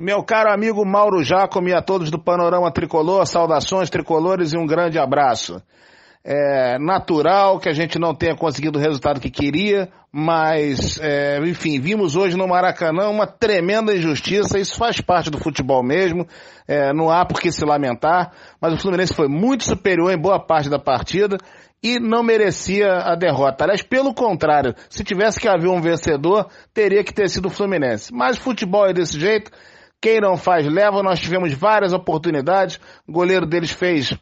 Meu caro amigo Mauro Jacome e a todos do Panorama Tricolor, saudações tricolores e um grande abraço. É natural que a gente não tenha conseguido o resultado que queria, mas, é, enfim, vimos hoje no Maracanã uma tremenda injustiça, isso faz parte do futebol mesmo, é, não há por que se lamentar, mas o Fluminense foi muito superior em boa parte da partida e não merecia a derrota. Aliás, pelo contrário, se tivesse que haver um vencedor, teria que ter sido o Fluminense. Mas futebol é desse jeito, quem não faz leva, nós tivemos várias oportunidades, o goleiro deles fez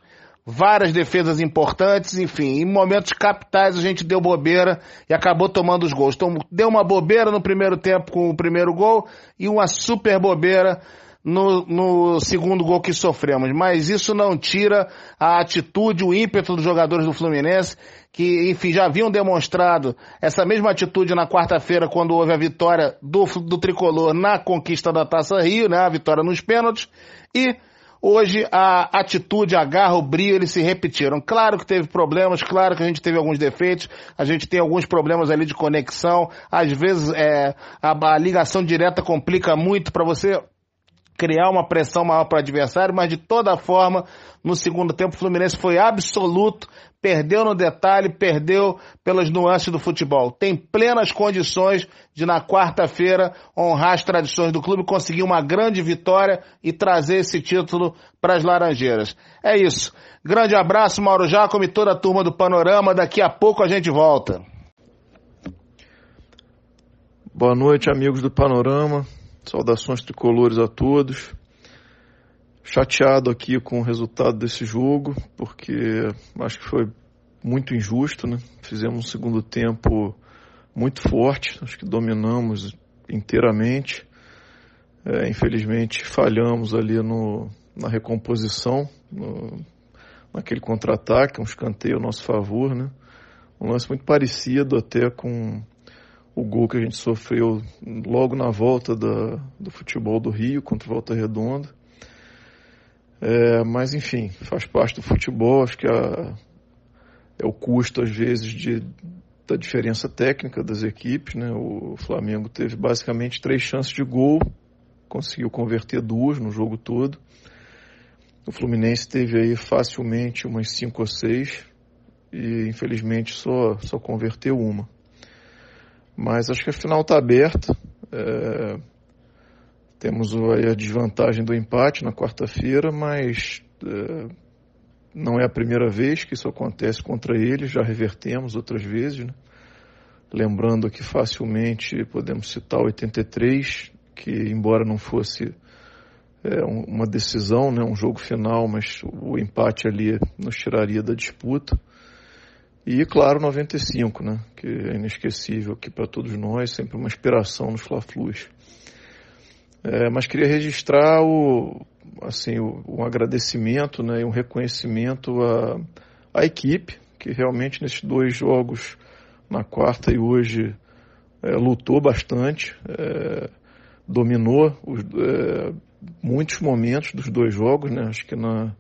várias defesas importantes, enfim, em momentos capitais a gente deu bobeira e acabou tomando os gols. Então, deu uma bobeira no primeiro tempo com o primeiro gol e uma super bobeira no, no segundo gol que sofremos. Mas isso não tira a atitude, o ímpeto dos jogadores do Fluminense, que, enfim, já haviam demonstrado essa mesma atitude na quarta-feira, quando houve a vitória do, do tricolor na conquista da Taça Rio, né? A vitória nos pênaltis. E Hoje a atitude, a garra, o brilho, eles se repetiram. Claro que teve problemas, claro que a gente teve alguns defeitos, a gente tem alguns problemas ali de conexão, às vezes é, a, a ligação direta complica muito para você criar uma pressão maior para o adversário, mas de toda forma, no segundo tempo o Fluminense foi absoluto, perdeu no detalhe, perdeu pelas nuances do futebol. Tem plenas condições de na quarta-feira honrar as tradições do clube, conseguir uma grande vitória e trazer esse título para as Laranjeiras. É isso. Grande abraço, Mauro Jacome e toda a turma do Panorama. Daqui a pouco a gente volta. Boa noite, amigos do Panorama. Saudações tricolores a todos. Chateado aqui com o resultado desse jogo, porque acho que foi muito injusto, né? Fizemos um segundo tempo muito forte, acho que dominamos inteiramente. É, infelizmente falhamos ali no, na recomposição, no, naquele contra-ataque, um escanteio a nosso favor, né? Um lance muito parecido até com o gol que a gente sofreu logo na volta da, do futebol do Rio contra o Volta Redonda. É, mas enfim, faz parte do futebol, acho que a, é o custo às vezes de, da diferença técnica das equipes. Né? O Flamengo teve basicamente três chances de gol, conseguiu converter duas no jogo todo. O Fluminense teve aí facilmente umas cinco ou seis e infelizmente só, só converteu uma. Mas acho que a final está aberta. É, temos a desvantagem do empate na quarta-feira, mas é, não é a primeira vez que isso acontece contra eles, já revertemos outras vezes. Né? Lembrando que facilmente podemos citar 83, que embora não fosse é, uma decisão, né, um jogo final, mas o empate ali nos tiraria da disputa. E, claro, 95, né? Que é inesquecível aqui para todos nós, sempre uma inspiração nos Fla-Flus. É, mas queria registrar o, assim, o, um agradecimento né, e um reconhecimento à, à equipe, que realmente nesses dois jogos, na quarta e hoje, é, lutou bastante, é, dominou os, é, muitos momentos dos dois jogos, né? Acho que na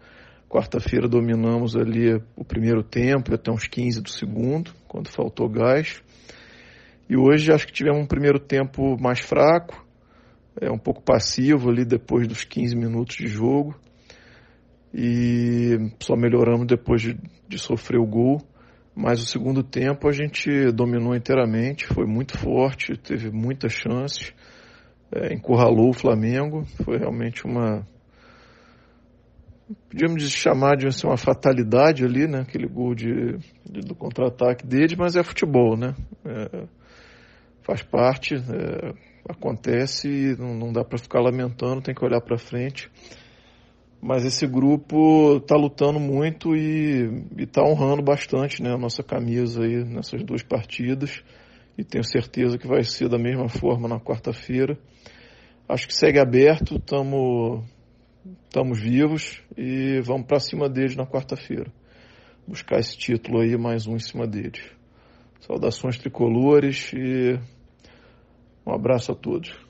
Quarta-feira dominamos ali o primeiro tempo, até uns 15 do segundo, quando faltou gás. E hoje acho que tivemos um primeiro tempo mais fraco, é um pouco passivo ali depois dos 15 minutos de jogo. E só melhoramos depois de, de sofrer o gol. Mas o segundo tempo a gente dominou inteiramente, foi muito forte, teve muitas chances, é, encurralou o Flamengo. Foi realmente uma, podíamos chamar de assim, uma fatalidade ali, né? Aquele gol de, de do contra-ataque dele, mas é futebol, né? É, faz parte, é, acontece não, não dá para ficar lamentando, tem que olhar para frente. Mas esse grupo está lutando muito e está honrando bastante né, a nossa camisa aí nessas duas partidas. E tenho certeza que vai ser da mesma forma na quarta-feira. Acho que segue aberto, estamos estamos vivos e vamos para cima deles na quarta-feira. Buscar esse título aí, mais um em cima deles. Saudações tricolores e um abraço a todos.